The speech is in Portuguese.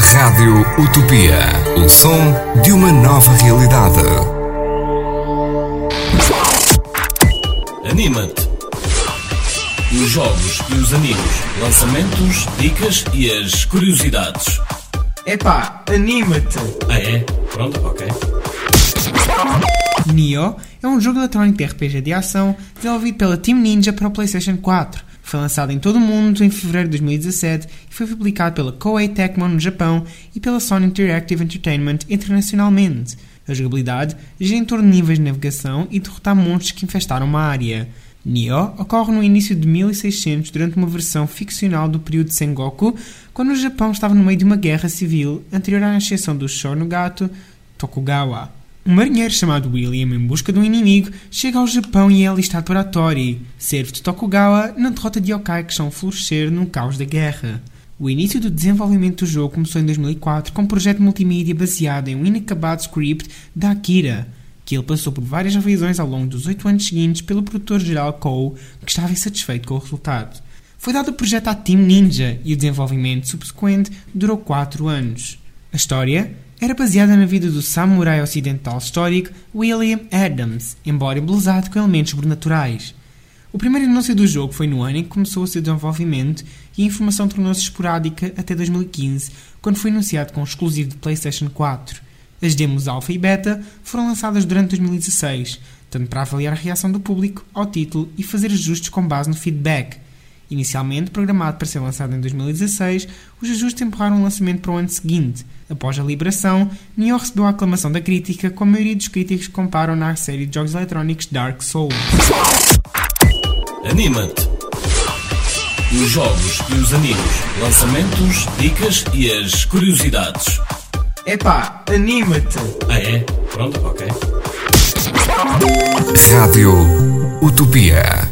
Rádio Utopia. O som de uma nova realidade. Anima-te. Os jogos e os animes, lançamentos, dicas e as curiosidades. Epá, anima-te! Ah é? Pronto, ok. Nioh é um jogo eletrónico de RPG de ação desenvolvido pela Team Ninja para o PlayStation 4. Foi lançado em todo o mundo em fevereiro de 2017 e foi publicado pela Koei Tecmo no Japão e pela Sony Interactive Entertainment internacionalmente. A jogabilidade gira em torno de níveis de navegação e derrotar monstros que infestaram uma área. Nioh ocorre no início de 1600 durante uma versão ficcional do período Sengoku, quando o Japão estava no meio de uma guerra civil anterior à ascensão do Shogunato Tokugawa. Um marinheiro chamado William, em busca de um inimigo, chega ao Japão e é alistado para a Tori, servo de Tokugawa na derrota de yokai que estão a florescer no caos da guerra. O início do desenvolvimento do jogo começou em 2004 com um projeto multimídia baseado em um inacabado script da Akira, que ele passou por várias revisões ao longo dos oito anos seguintes pelo produtor-geral Cole, que estava insatisfeito com o resultado. Foi dado o projeto à Team Ninja e o desenvolvimento subsequente durou quatro anos. A história era baseada na vida do samurai ocidental histórico William Adams, embora embelezado com elementos sobrenaturais. O primeiro anúncio do jogo foi no ano em que começou o seu desenvolvimento e a informação tornou-se esporádica até 2015, quando foi anunciado com exclusivo de PlayStation 4. As demos Alpha e Beta foram lançadas durante 2016, tanto para avaliar a reação do público ao título e fazer ajustes com base no feedback. Inicialmente programado para ser lançado em 2016, os ajustes empurraram o lançamento para o ano seguinte. Após a liberação, Nioh recebeu a aclamação da crítica, com a maioria dos críticos que comparam na série de jogos eletrónicos Dark Souls. Anima-te. Os jogos e os animes, lançamentos, dicas e as curiosidades. Epá, anima-te! Ah é? Pronto, ok. Rádio Utopia.